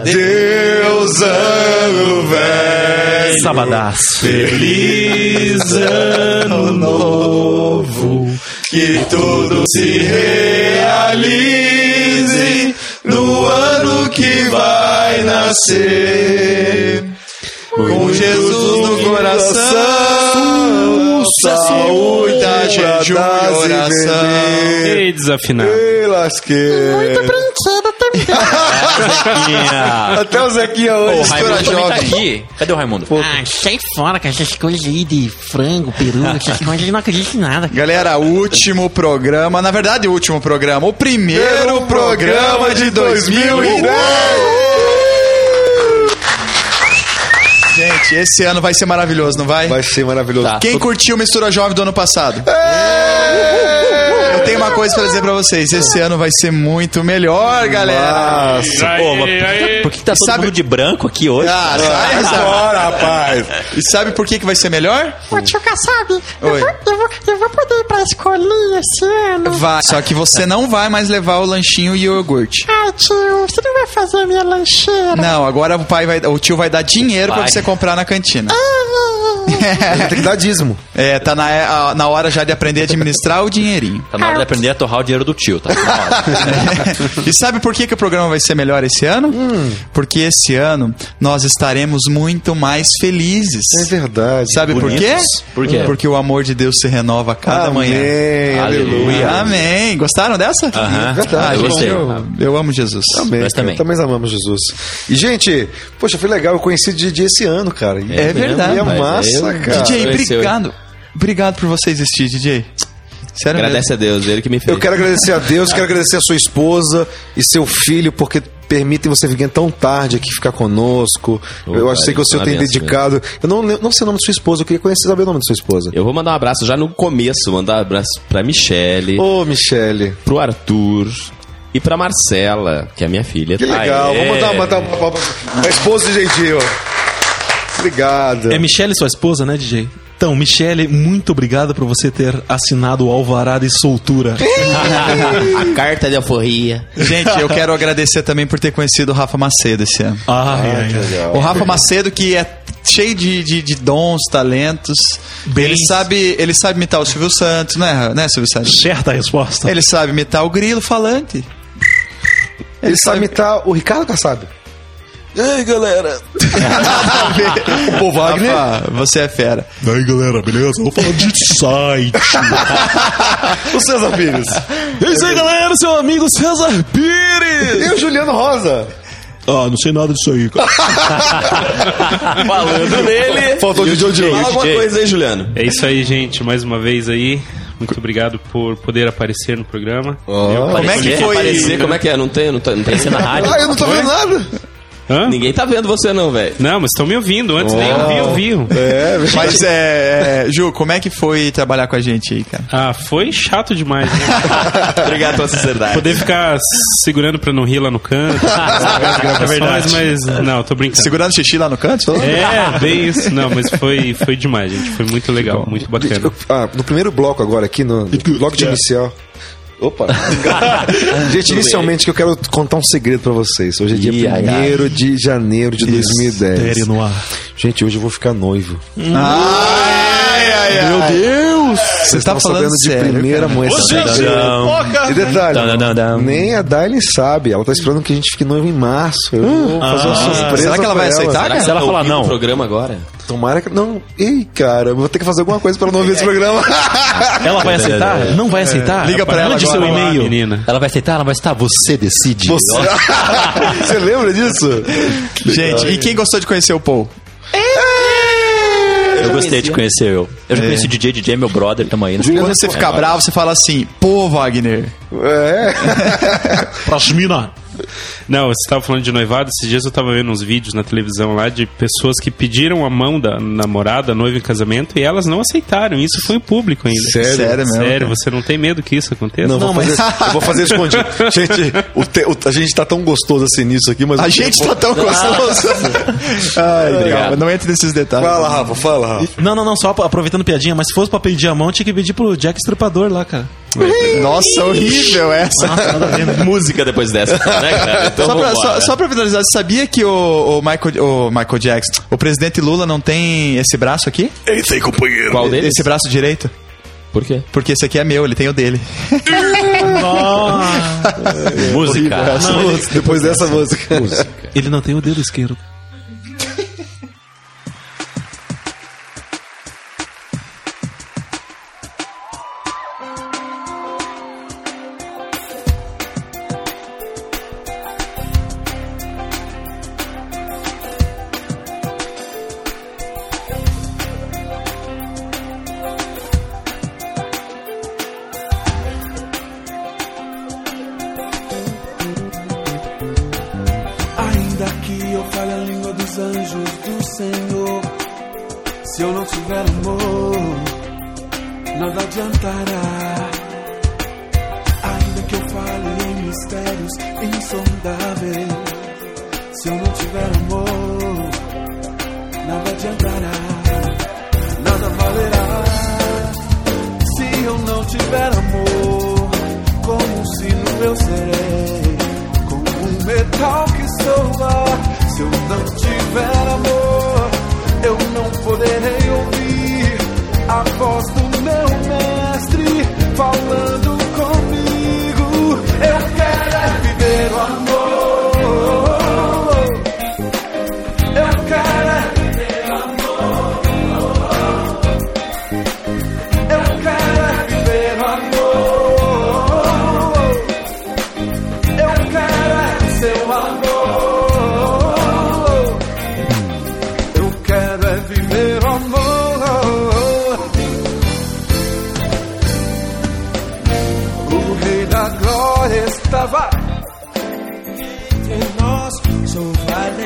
Adeus, ano velho. Sabadás. Feliz ano novo. Que tudo se realize no ano que vai nascer. Com Jesus no coração, saúde, jejum e oração. Ei, desafinado. Ei, lasquei. Brinquedo também. Até o Zequinha hoje, Raimundo também tá jovem. aqui. Cadê o Raimundo? Ah, sai fora com essas coisas aí de frango, peru, essas coisas, eu não acredito em nada. Galera, último programa, na verdade, o último programa, o primeiro programa de 2010. Gente, esse ano vai ser maravilhoso, não vai? Vai ser maravilhoso. Tá. Quem curtiu Mistura Jovem do ano passado? Eu tenho uma coisa pra dizer pra vocês. Esse ano vai ser muito melhor, galera. Nossa. Pô, mas Por que tá todo Sabe- mundo de branco aqui hoje? Ah, sai. Agora, rapaz. E sabe por que, que vai ser melhor? Ô tio Kassab, eu vou, eu, vou, eu vou poder ir pra escolinha esse ano. Vai. Só que você não vai mais levar o lanchinho e o iogurte. Ai tio, você não vai fazer a minha lancheira? Não, agora o pai vai, o tio vai dar dinheiro pra você comprar na cantina. Tem que dar dízimo. É, tá na, na hora já de aprender a administrar o dinheirinho. Tá na hora de aprender a torrar o dinheiro do tio, tá? Na hora. e sabe por que, que o programa vai ser melhor esse ano? Porque esse ano nós estaremos muito mais felizes. É verdade. Sabe por quê? Por quê? Porque o amor de Deus se renova a cada Amém. manhã. Aleluia. Amém. Gostaram dessa? Aham. Verdade. Eu gente, gostei. eu, eu amo Jesus. Amém. Nós também. Também amamos Jesus. E, gente, poxa, foi legal. Eu conheci o Didi esse ano, cara. E- É verdade. E é Mas massa, cara. DJ, Conheceu, obrigado. Obrigado por você existir, DJ. Sério Agradece a Deus, ele que me fez. Eu quero agradecer a Deus, quero agradecer a sua esposa e seu filho, porque permitem você vir tão tarde aqui ficar conosco. Ô, eu achei que o senhor é tem dedicado. Eu não, não sei o nome da sua esposa, eu queria conhecer saber o nome da sua esposa. Eu vou mandar um abraço já no começo, mandar um abraço pra Michele, Ô, Michele. pro Arthur e pra Marcela, que é a minha filha. Que legal. Aê. Vamos mandar, mandar uma palma pra esposa de Jeitinho. Obrigado. É Michele sua esposa, né, DJ? Então, Michele, muito obrigado por você ter assinado o alvará de soltura. A carta de alforria. Gente, eu quero agradecer também por ter conhecido o Rafa Macedo esse ano. Ai, ai, ai. O Rafa Macedo, que é cheio de, de, de dons, talentos. Bem- Ele sabe, ele sabe imitar o Silvio Santos, né, né Silvio Santos? Certa resposta. Ele sabe imitar o grilo falante. Ele sabe imitar o Ricardo Kassab. E aí, galera? O Paul Wagner. Rafa, você é fera. E aí, galera, beleza? Vou falar de site. o César Pires. É isso aí, galera, seu amigo César Pires. E o Juliano Rosa. Ah, não sei nada disso aí, cara. Falando nele. Faltou o Jojo. Fala alguma coisa aí, Juliano. É isso aí, gente. Mais uma vez aí. Muito obrigado por poder aparecer no programa. Como é que foi? Aparecer, como é que é? Não tem, não tem, não tem na rádio. Ah, eu não tô vendo nada. Hã? Ninguém tá vendo você não, velho. Não, mas estão me ouvindo. Antes nem ouvi, ouviam. É, Mas é, é, Ju, como é que foi trabalhar com a gente aí, cara? Ah, foi chato demais, né? Obrigado pela sinceridade. Poder ficar segurando pra não rir lá no canto. é verdade. Mas, não, tô brincando. Segurando xixi lá no canto? É, bem isso. Não, mas foi, foi demais, gente. Foi muito legal, muito bacana. Ah, no primeiro bloco agora, aqui, no, no bloco de inicial. Opa! Gente, inicialmente que eu quero contar um segredo pra vocês. Hoje é dia Ih, ai, ai. 1 de janeiro de 2010. Sério no ar. Gente, hoje eu vou ficar noivo. Ai, ai, ai. Meu Deus! Você tá Estão falando de sério, primeira mão essa E detalhe, Dam, dam, dam. nem a Dailin sabe. Ela tá esperando que a gente fique noivo em março. Eu vou fazer uma surpresa. será que ela vai aceitar, Será que Se ela falar não. programa agora? Tomara que. Não. Ei, cara, eu vou ter que fazer alguma coisa pra ela não ouvir esse programa. Ela vai aceitar? Não vai aceitar? Liga pra ela Mande seu agora. e-mail. menina. Ela vai aceitar? Ela vai aceitar? Você decide. Você, Você lembra disso? Gente, e quem gostou de conhecer o Paul? Eu gostei de conhecer eu. Eu já conheci o DJ, DJ é meu brother, tamo aí. Quando você ficar bravo, você fala assim, pô, Wagner. É. Prosmina. Não, você estava falando de noivado. Esses dias eu estava vendo uns vídeos na televisão lá de pessoas que pediram a mão da namorada, noiva em casamento, e elas não aceitaram. Isso foi o público ainda. Sério? Sério mesmo. Sério, cara? você não tem medo que isso aconteça? Não, vou fazer, eu vou fazer escondido. Gente, o te- o- a gente tá tão gostoso assim nisso aqui, mas. A gente tempo- tá tão gostoso. Ai, calma, não entre nesses detalhes. Fala, Rafa, fala, Rafa. Não, não, não, só aproveitando piadinha, mas se fosse pra pedir a mão, tinha que pedir pro Jack Estripador lá, cara. Nossa, horrível essa. Nossa, música depois dessa, né, cara? Então, só, pra, finalizar, você sabia que o, o, Michael, o Michael Jackson, o presidente Lula não tem esse braço aqui? Ele tem, companheiro. Qual dele? Esse braço direito? Por quê? Porque esse aqui é meu, ele tem o dele. música. Música. Depois dessa música. música. Ele não tem o dedo esquerdo. mistérios insondáveis. Se eu não tiver amor, nada adiantará, nada valerá. Se eu não tiver amor, como se no eu serei.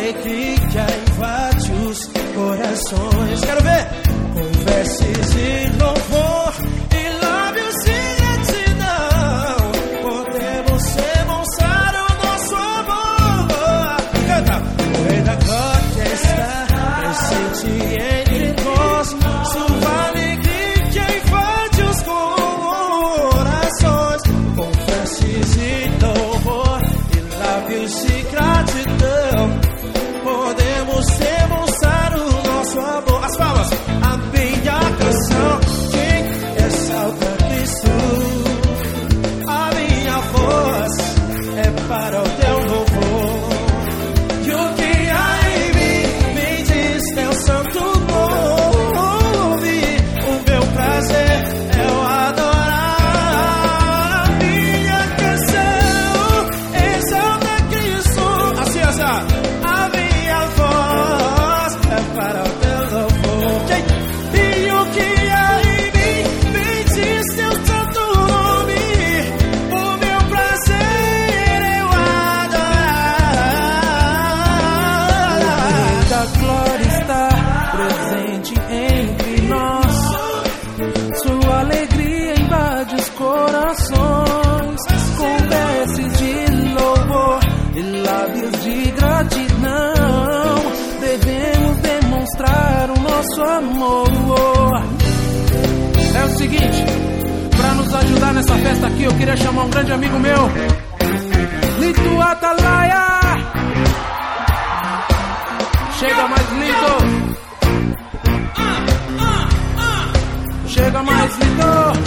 entre invade os corações. Quero ver! Converses e louvor. nessa festa aqui, eu queria chamar um grande amigo meu. Lito Atalaia! Chega mais, lindo! Chega mais, lindo!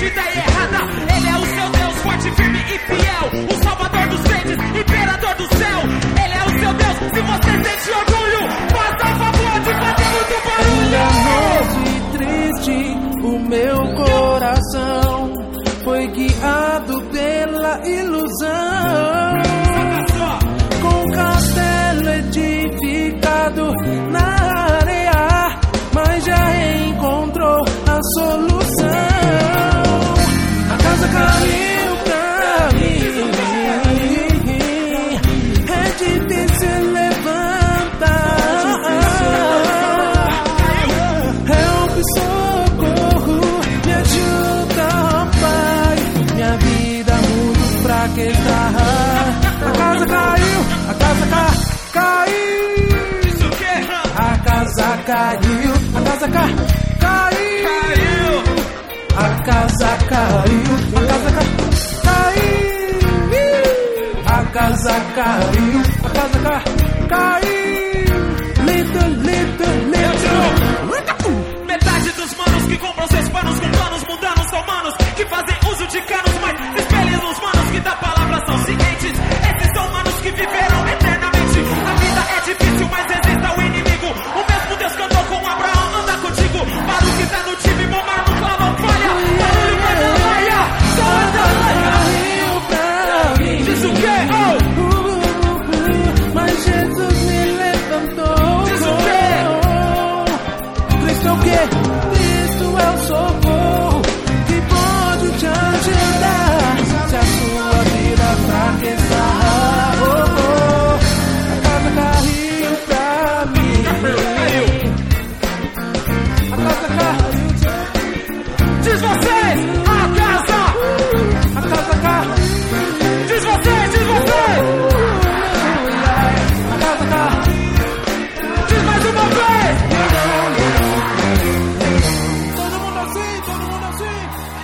torcida é errada. Ele é o seu Deus, forte, firme e fiel. O Salvador dos crentes, Imperador do céu. Ele é o seu Deus, se você sente orgulho, faça o favor de fazer muito barulho. Noite triste, o meu coração foi guiado pela ilusão. Caiu, a casa ca caiu. Little, little, little. Metade dos manos que compram seus panos com planos mundanos são manos que fazem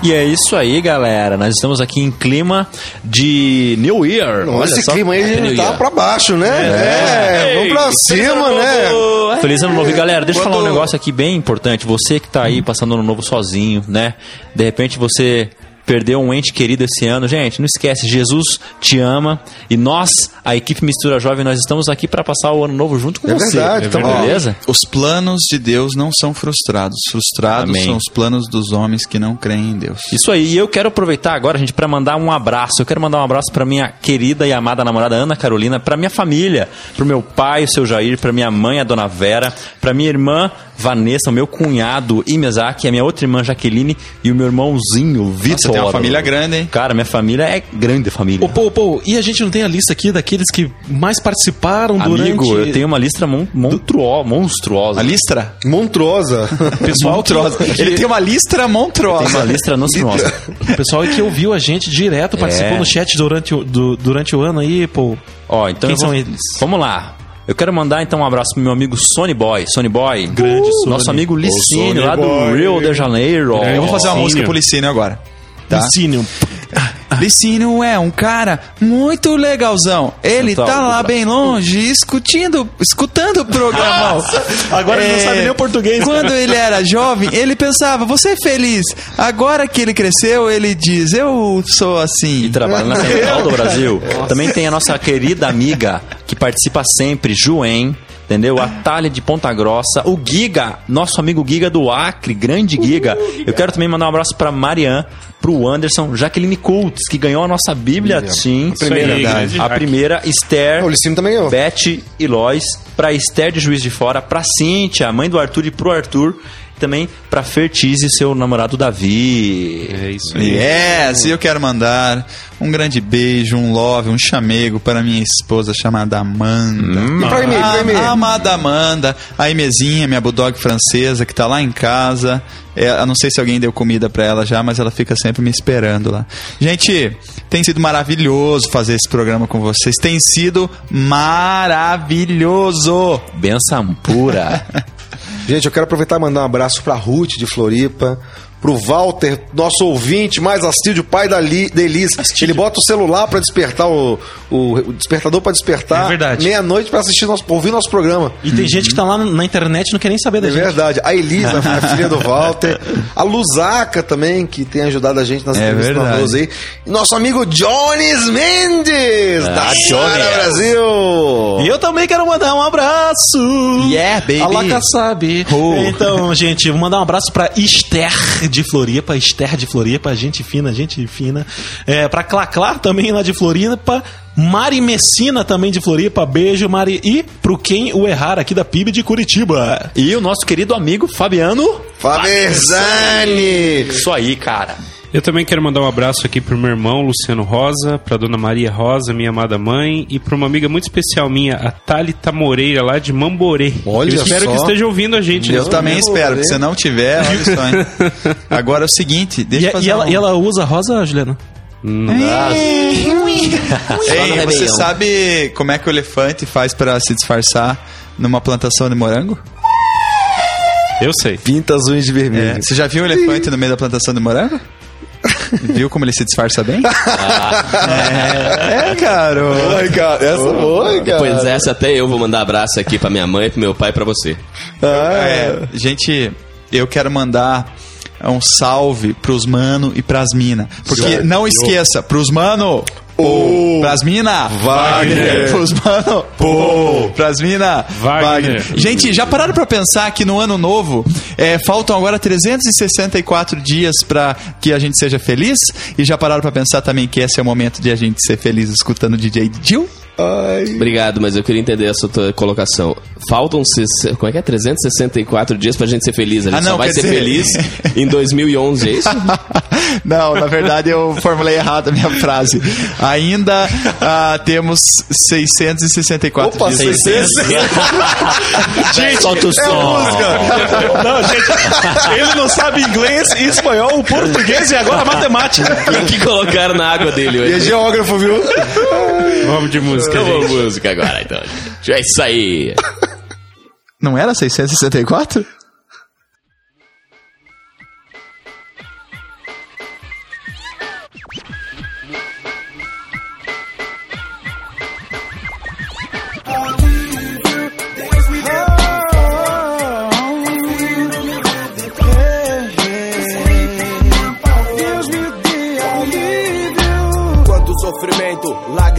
E é isso aí, galera. Nós estamos aqui em clima de New Year. Olha, Olha esse só. clima aí New tá Year. pra baixo, né? É, vamos pra cima, né? Feliz ano novo. E, galera, deixa eu falar um negócio aqui bem importante. Você que tá aí passando ano novo sozinho, né? De repente você perdeu um ente querido esse ano. Gente, não esquece, Jesus te ama. E nós, a equipe Mistura Jovem, nós estamos aqui para passar o ano novo junto com É você. verdade, então, ó, beleza? Os planos de Deus não são frustrados. Frustrados Amém. são os planos dos homens que não creem em Deus. Isso aí, e eu quero aproveitar agora, gente, para mandar um abraço. Eu quero mandar um abraço para minha querida e amada namorada Ana Carolina, para minha família, pro meu pai, o seu Jair, para minha mãe, a dona Vera, para minha irmã Vanessa, o meu cunhado Imezaki, a minha outra irmã Jaqueline e o meu irmãozinho Vitor. Tem uma família grande, hein? Cara, minha família é grande família. Ô, pô, pô, e a gente não tem a lista aqui daqueles que mais participaram Amigo, durante... eu tenho uma lista mon monstruo monstruosa. A listra? Monstruosa. Pessoal que, Monstruosa. Ele tem uma listra Tem monstruosa. uma lista monstruosa. o pessoal que ouviu a gente direto, participou É. no chat durante, o- do- durante o ano aí, pô. Ó, então Quem vou- são eles? Vamos lá. Eu quero mandar então um abraço pro meu amigo Sony Boy. Sony Boy. Grande Sony. Nosso amigo Licínio, lá do. Rio de Janeiro. Eu vou fazer uma Licínio. música pro Licínio agora. Tá? Ensine Licínio é um cara muito legalzão. Ele Central tá lá bem longe, escutando, escutando o programa. Agora ele não sabe nem o português, Quando ele era jovem, ele pensava, você é feliz. Agora que ele cresceu, ele diz, eu sou E assim. trabalha na Central do Brasil. Também tem a nossa querida amiga que participa sempre, Joen. Entendeu? A Thalia de Ponta Grossa. O Giga, nosso amigo Giga do Acre, grande Giga. Eu quero também mandar um abraço pra Marian, pro Anderson, Jaqueline Coates, que ganhou a nossa Bíblia Team. Isso aí, grande A primeira, Esther. O Licínio também ganhou. Beth e Lois, pra Esther de Juiz de Fora, pra Cíntia, mãe do Arthur e pro Arthur, também pra Fertize, seu namorado Davi. É isso aí. Yes, e eu quero mandar um grande beijo, um love, um chamego para minha esposa chamada Amanda. E pra e-mail, pra a amada Amanda, a Imezinha, minha bulldog francesa, que tá lá em casa. É, eu não sei se alguém deu comida pra ela já, mas ela fica sempre me esperando lá. Gente, tem sido maravilhoso fazer esse programa com vocês. Tem sido maravilhoso. Benção pura. Gente, eu quero aproveitar e mandar um abraço pra Ruth de Floripa, pro Walter, nosso ouvinte mais assíduo, pai da, Li, da Elis. Ele bota o celular pra despertar o, o, despertador pra despertar É verdade. meia-noite pra assistir nosso, ouvir nosso programa. E tem gente que tá lá na internet e não quer nem saber da É gente. verdade. A Elisa, a filha do Walter. A Luzaca também, que tem ajudado a gente nas É entrevistas aí. E nosso amigo Jones Mendes, da Johnny. Brasil. E eu também quero mandar um abraço. Yeah, baby. A Laca sabe. Oh. Então, gente, vou mandar um abraço pra Esther de Floripa. Esther de Floripa, gente fina, gente fina. É, pra Claclar também lá de Floripa. Mari Messina também de Floripa. Beijo, Mari. E pro quem o errar aqui da PIB de Curitiba. E o nosso querido amigo Fabiano. Favezani. Isso aí, cara. Eu também quero mandar um abraço aqui pro meu irmão Luciano Rosa, pra dona Maria Rosa, minha amada mãe, e pra uma amiga muito especial minha, a Thalita Moreira, lá de Mamborê. Olha Eu espero só. que esteja ouvindo a gente. Eu nesse também momento. espero, que se não tiver, olha só, hein? Agora é o seguinte, deixa E, eu fazer e ela, um- e ela usa rosa, Juliana? Ei, você sabe como é que o elefante faz pra se disfarçar numa plantação de morango? Eu sei. Pinta as unhas de vermelho. É, Você já viu o elefante no meio da plantação de morango? Viu como ele se disfarça bem? é, é, cara. Ai, cara, essa foi, cara. Pois essa até eu vou mandar abraço aqui pra minha mãe, pro meu pai e pra você. É, gente, eu quero mandar um salve pros mano e pras mina. Porque não esqueça, pros mano, pô, pras mina, Wagner. pros mano, pô, pras mina, Wagner. Gente, já pararam pra pensar que no ano novo é, faltam agora 364 dias pra que a gente seja feliz? E já pararam pra pensar também que esse é o momento de a gente ser feliz escutando o DJ Jill? Obrigado, mas eu queria entender essa tua colocação. Faltam, se- como é que é? 364 dias pra gente ser feliz. A gente Ah, não, só vai ser dizer- feliz em 2011, é isso? Não, na verdade eu formulei errado a minha frase. Ainda ah, temos 664 Opa, dias. 600. Gente, Solta o som. Não, gente, ele não sabe inglês, espanhol, português e agora matemática. O que colocaram na água dele E é hoje? geógrafo, viu? Vamos de música, Então gente. vamos música agora, então. É isso aí. Não era 664?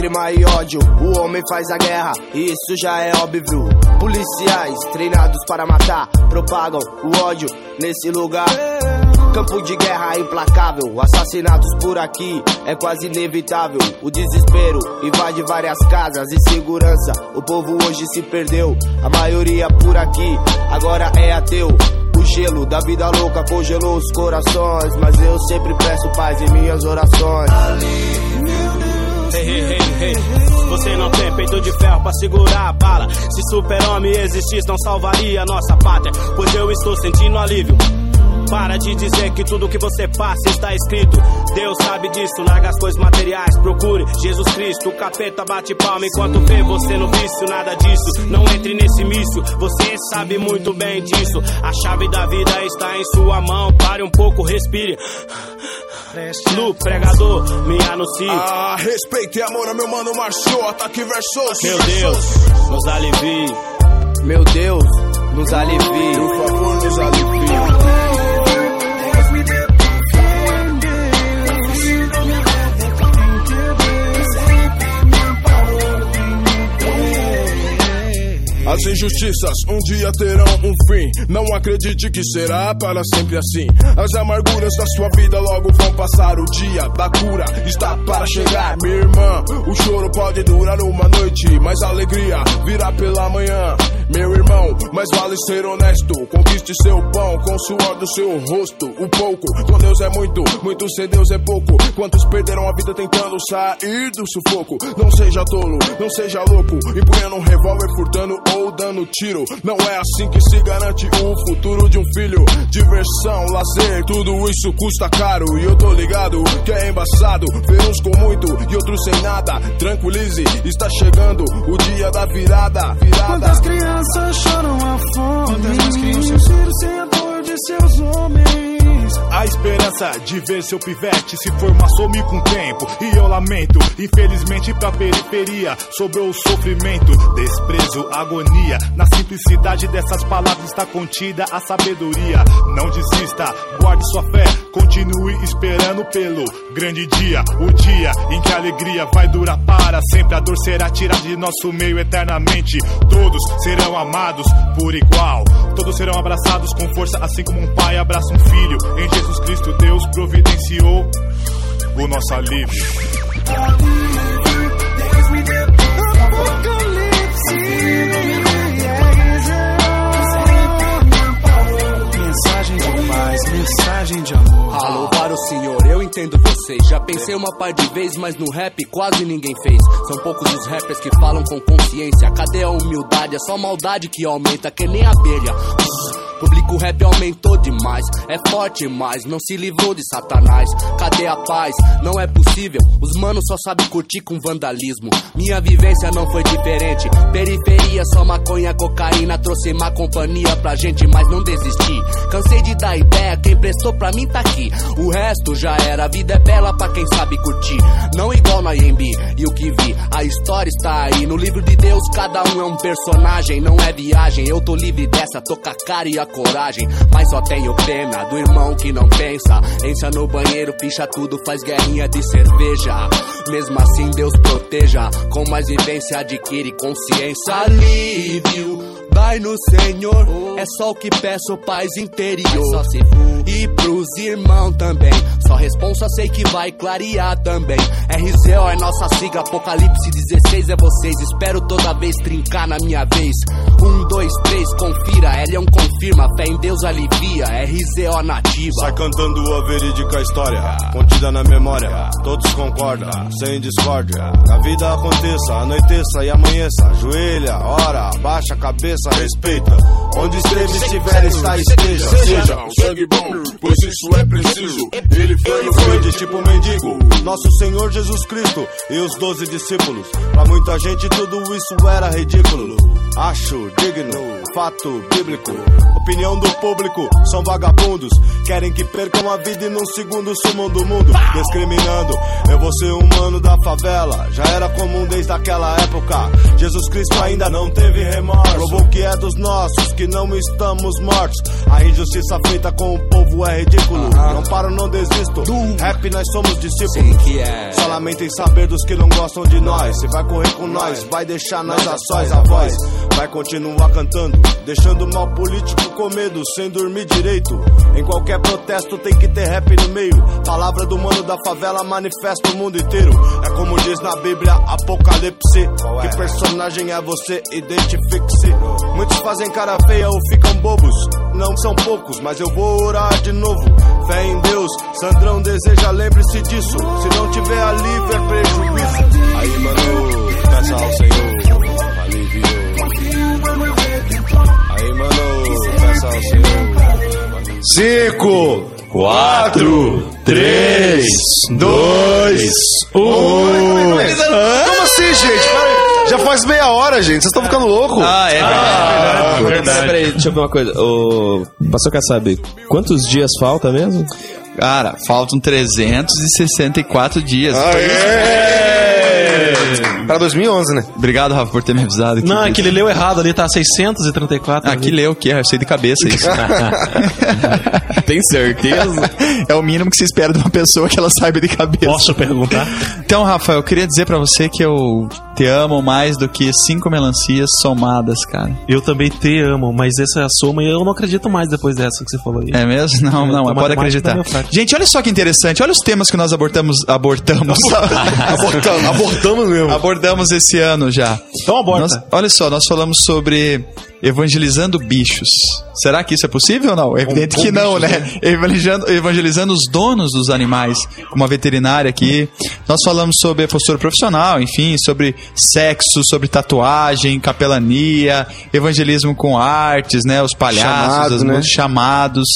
Lágrima e ódio, o homem faz a guerra, e isso já é óbvio. Policiais treinados para matar, propagam o ódio nesse lugar. Campo de guerra implacável, assassinatos por aqui é quase inevitável. O desespero invade várias casas, insegurança. O povo hoje se perdeu, a maioria por aqui agora é ateu. O gelo da vida louca congelou os corações, mas eu sempre peço paz em minhas orações. Hey, hey, hey. Você não tem peito de ferro pra segurar a bala. Se super-homem existisse, não salvaria nossa pátria. Pois eu estou sentindo alívio. Para de dizer que tudo que você passa está escrito. Deus sabe disso, larga as coisas materiais. Procure Jesus Cristo, o capeta bate palma enquanto vê você no vício. Nada disso, não entre nesse míssil. Você sabe muito bem disso. A chave da vida está em sua mão. Pare um pouco, respire. No pregador, me anuncie. Ah, respeito e amor ao meu mano Marchota que versou. Meu Deus, nos alivie. Meu Deus, nos alivie. Por favor, nos alivie. As injustiças um dia terão um fim. Não acredite que será para sempre assim. As amarguras da sua vida logo vão passar. O dia da cura está para chegar, minha irmã. O choro pode durar uma noite, mas a alegria virá pela manhã. Meu irmão, mas vale ser honesto. Conquiste seu pão com o suor do seu rosto. O pouco com Deus é muito, muito sem Deus é pouco. Quantos perderam a vida tentando sair do sufoco? Não seja tolo, não seja louco. Empunhando um revólver, furtando ou dando tiro. Não é assim que se garante o futuro de um filho. Diversão, lazer, tudo isso custa caro. E eu tô ligado que é embaçado. Ver uns com muito e outros sem nada. Tranquilize, está chegando o dia da virada. Virada. Quantas crianças choram a fome? Quantas crianças filhos sem a dor de seus homens? A esperança de ver seu pivete se formar some com o tempo. E eu lamento, infelizmente pra periferia sobrou o sofrimento, desprezo, agonia. Na simplicidade dessas palavras está contida a sabedoria. Não desista, guarde sua fé, continue esperando pelo grande dia. O dia em que a alegria vai durar para sempre. A dor será tirada de nosso meio eternamente. Todos serão amados por igual. Todos serão abraçados com força, assim como um pai abraça um filho. Em Jesus Cristo, Deus providenciou o nosso alívio. Pensei uma par de vezes, mas no rap quase ninguém fez. São poucos os rappers que falam com consciência. Cadê a humildade? É só maldade que aumenta, que nem abelha. Público rap aumentou demais, é forte mas não se livrou de satanás. Cadê a paz? Não é possível. Os manos só sabem curtir com vandalismo. Minha vivência não foi diferente. Periferia só maconha, cocaína. Trouxe má companhia pra gente, mas não desisti. Cansei de dar ideia, quem prestou pra mim tá aqui. O resto já era, a vida é bela pra quem sabe curtir. Não igual no IMB e o que vi, a história está aí. No livro de Deus, cada um é um personagem, não é viagem. Eu tô livre dessa, tô com a cara e a coragem. Mas só tenho pena do irmão que não pensa. Encha no banheiro, picha tudo, faz guerrinha de cerveja. Mesmo assim, Deus proteja. Com mais vivência, adquire consciência. Alívio, dai no Senhor. É só o que peço, paz interior. E pros irmãos também. Só responsa, sei que vai clarear também. RZO é nossa sigla, Apocalipse 16 é vocês. Espero toda vez trincar na minha vez. Um, dois, três, confira. Elion confirma, fé em Deus alivia. RZO nativa. Sai cantando a verídica história, contida na memória. Todos concordam, sem discórdia. Que a vida aconteça, anoiteça e amanheça. Ajoelha, ora, baixa a cabeça, respeita. Onde esteve, estiver, está, esteja. Seja o sangue bom, pois isso é preciso. Ele de tipo mendigo, nosso Senhor Jesus Cristo e os doze discípulos. Pra muita gente tudo isso era ridículo. Acho digno, fato bíblico. Opinião do público, são vagabundos. Querem que percam a vida e num segundo sumam do mundo. Discriminando, eu vou ser humano da favela. Já era comum desde aquela época. Jesus Cristo ainda não teve remorso. Provou que é dos nossos, que não estamos mortos. A injustiça feita com o povo é ridículo. Não paro, não desisto. Rap, nós somos discípulos. Só lamentem saber dos que não gostam de nós. Se vai correr com nós, vai deixar nós a sós a voz. Vai continuar cantando, deixando o mal político com medo, sem dormir direito. Em qualquer protesto tem que ter rap no meio. Palavra do mano da favela manifesta o mundo inteiro. É como diz na Bíblia, Apocalipse. Que personagem é você? Identifique-se. Muitos fazem cara feia ou ficam bobos. Não são poucos, mas eu vou orar de novo. Fé em Deus, Sandrão deseja, lembre-se disso. Se não tiver alívio, é prejuízo. Aí, mano, peça ao Senhor, Cinco, quatro, três, dois, um. Como assim, gente? Já faz meia hora, gente. Vocês estão ficando loucos. Ah, é Ah, Peraí, peraí, deixa eu ver uma coisa. O quer saber quantos dias falta mesmo? Cara, faltam 364 dias. Pra 2011, né? Obrigado, Rafa, por ter me avisado. Não, é que ele leu errado ali, tá 634. Aqui leu o que? Eu sei de cabeça isso. Tem certeza? É o mínimo que se espera de uma pessoa que ela saiba de cabeça. Posso perguntar? Então, Rafa, eu queria dizer pra você que eu te amo mais do que cinco melancias somadas, cara. Eu também te amo, mas essa é a soma e eu não acredito mais depois dessa que você falou aí. É mesmo? Não, É, não, pode acreditar. tá. Gente, olha só que interessante. Olha os temas que nós abortamos. Abortamos. Abortamos, abortamos mesmo. Abordamos esse ano já. Então aborta. Nós- olha só, nós falamos sobre evangelizando bichos. Será que isso é possível ou não? É evidente com que não, bichos, né? Evangelizando, evangelizando os donos dos animais, como a veterinária aqui. Nós falamos sobre a postura profissional, enfim, sobre sexo, sobre tatuagem, capelania, evangelismo com artes, né? Os palhaços, Chamado, as né? chamados.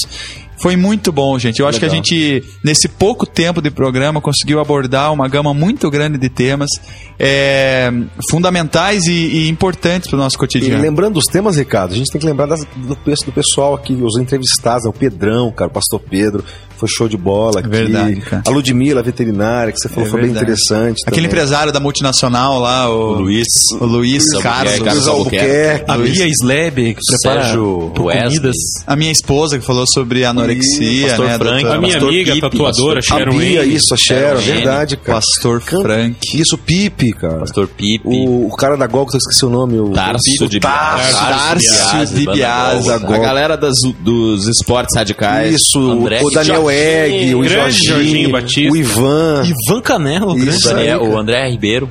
Foi muito bom, gente. Eu acho que a Legal. gente, nesse pouco tempo de programa, conseguiu abordar uma gama muito grande de temas é, fundamentais e, e importantes para o nosso E cotidiano. lembrando dos temas, Ricardo, a gente tem que lembrar das- do, do pessoal aqui, os entrevistados, né? o Pedrão, cara, o pastor Pedro, foi show de bola aqui. verdade, cara. A Ludmilla, a veterinária, que você falou, É foi bem interessante. Aquele também. empresário da multinacional lá, o, Luiz. o Luiz Carlos. Albuquerque. Luiz Albuquerque. A Bia Sleb, que prepara Sérgio comidas. A minha esposa que falou sobre anorexia, Pastor né? Frank. A minha Pastor amiga, Pipe, tatuadora, A Sharon Bia, Wayne. isso, a Sharon, verdade, cara. Pastor Frank. Isso, Pipe, cara. Pastor Pipe. O, o cara da Gol, que eu esqueci o nome. O, Tarso de Biase. Tarso de Biase. A galera das- dos esportes radicais. Isso, o Daniel Egg, o grande Jorginho, Jorginho Batista. o Ivan. Ivan Canelo, Isso grande. Daniel- o André Ribeiro.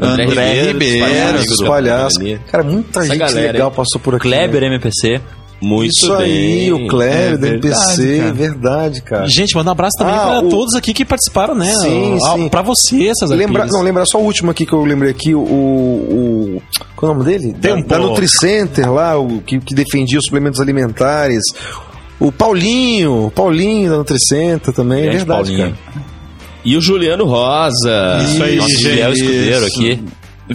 André Ribeiro, amigo Os palhaços. Cara, muita Essa gente galera, legal passou por aqui. Kleber né? MPC. Muito Isso bem. aí, o Kleber É do MPC, cara. verdade, cara. Gente, manda um abraço também Ah, pra o- todos aqui que participaram, né? Sim, Ah, sim. Pra você, essas Lembra, não, lembra só o último aqui que eu lembrei aqui, o. o qual é o nome dele? Tempo. Da, da Nutricenter lá, o que, que defendia os suplementos alimentares. O Paulinho, o Paulinho da Nutricenter também, é Grande verdade, Paulinho. cara. E o Juliano Rosa. Isso aí, Nosso gente. fiel escudeiro aqui.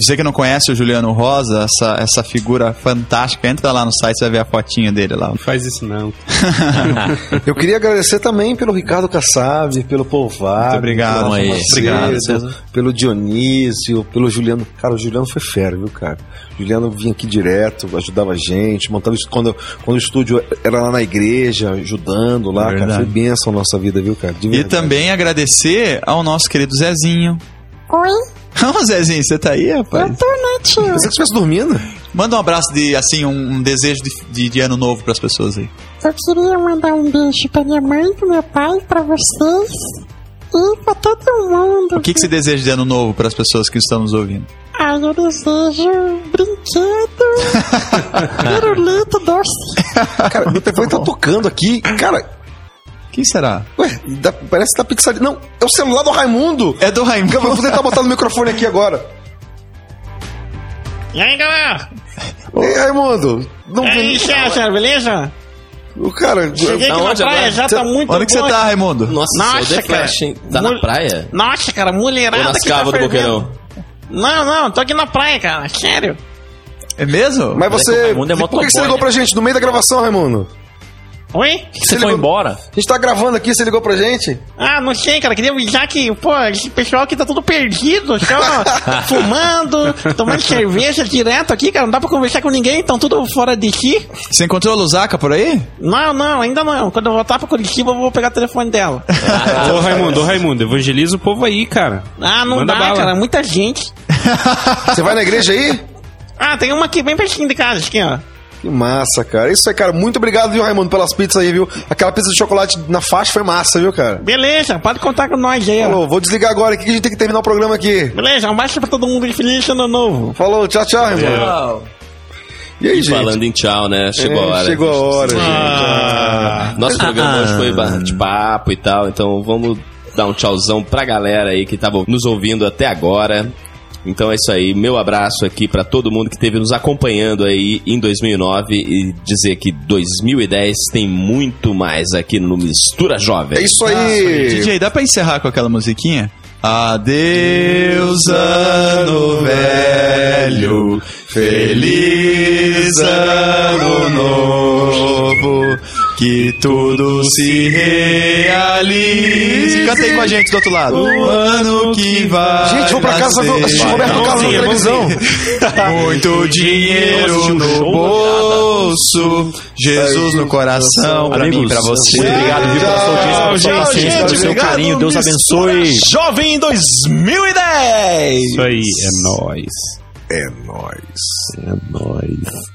Você que não conhece o Juliano Rosa, essa, essa figura fantástica, entra lá no site, você vai ver a fotinha dele lá. Não faz isso não. Eu queria agradecer também pelo Ricardo Kassab, pelo Povar. Muito obrigado. Macedo, Obrigado, César. Pelo Dionísio, pelo Juliano. Cara, o Juliano foi fera, viu, cara? O Juliano vinha aqui direto, ajudava a gente, montava isso quando, quando o estúdio era lá na igreja, ajudando lá, cara. Verdade. Foi bênção a nossa vida, viu, cara? De E também agradecer ao nosso querido Zezinho. Oi? Ô, Zezinho, você tá aí, rapaz? Eu tô, né, tio? Você que estivesse dormindo? Manda um abraço de, assim, um, um desejo de, de, de ano novo pras pessoas aí. Eu queria mandar um beijo pra minha mãe, pro meu pai, pra vocês e pra todo mundo. O que, que você deseja de ano novo pras pessoas que estão nos ouvindo? Ai, eu desejo brinquedo, pirulito doce. Cara, meu telefone tá tocando aqui. Cara, Quem será? ué, dá- parece que tá pixelado. Não, é o celular do Raimundo. É do Raimundo. Eu vou tentar botar no microfone aqui agora. E aí, galera? Ei, Raimundo. Não E aí. César, beleza? O cara. Cheguei aqui na onde praia, agora? já tá muito Onde que você bom. tá, Raimundo? Nossa, Nossa, The cara. Flash, hein? Tá na praia? Nossa, cara, mulherada Ou nas que tá cavas do fervendo. Boqueirão? Não, não, tô aqui na praia, cara, sério. É mesmo? Mas Mas é que você. é por que que você ligou né? pra gente no meio da gravação, Raimundo? Oi? Você foi embora? A gente tá gravando aqui, você ligou pra gente? Ah, não sei, cara, queria avisar que, pô, esse pessoal aqui tá tudo perdido, só fumando, tomando cerveja direto aqui, cara, não dá pra conversar com ninguém, estão tudo fora de si. Você encontrou a Lusaka por aí? Não, não, ainda não. Quando eu voltar pra Curitiba, eu vou pegar o telefone dela. ô Raimundo, ô Raimundo, evangeliza o povo aí, cara. Ah, não Manda dá, bala. cara, muita gente. Você vai na igreja aí? Ah, tem uma aqui bem pertinho de casa, aqui, ó. Que massa, cara. Isso aí, cara. Muito obrigado, viu, Raimundo, pelas pizzas aí, viu? Aquela pizza de chocolate na faixa foi massa, viu, cara? Beleza, pode contar com nós aí, ó. Falou, vou desligar agora aqui que a gente tem que terminar o programa aqui. Beleza, um beijo pra todo mundo e feliz ano novo. Falou, tchau, tchau, Raimundo. E aí, E gente? falando em tchau, né? Chegou É, a hora. Chegou a hora, gente. Ah. Nosso programa hoje foi bate-papo e tal, então vamos dar um tchauzão pra galera aí que tava nos ouvindo até agora. Então é isso aí, meu abraço aqui pra todo mundo que esteve nos acompanhando aí em 2009 e dizer que 2010 tem muito mais aqui no Mistura Jovem. É isso aí. DJ, dá pra encerrar com aquela musiquinha? Adeus, ano velho, feliz ano novo, que tudo se realize. Canta aí com a gente do outro lado. O ano que vai. Gente, vou pra casa assistir Roberto Carlos na televisão. Muito dinheiro no bolso, Jesus no coração, pra mim e pra você. Muito obrigado, viu, pela sua audiência, pela sua paciência, pelo seu carinho. Deus abençoe. Jovem 2010! Isso aí, é nóis. É nóis. É nóis.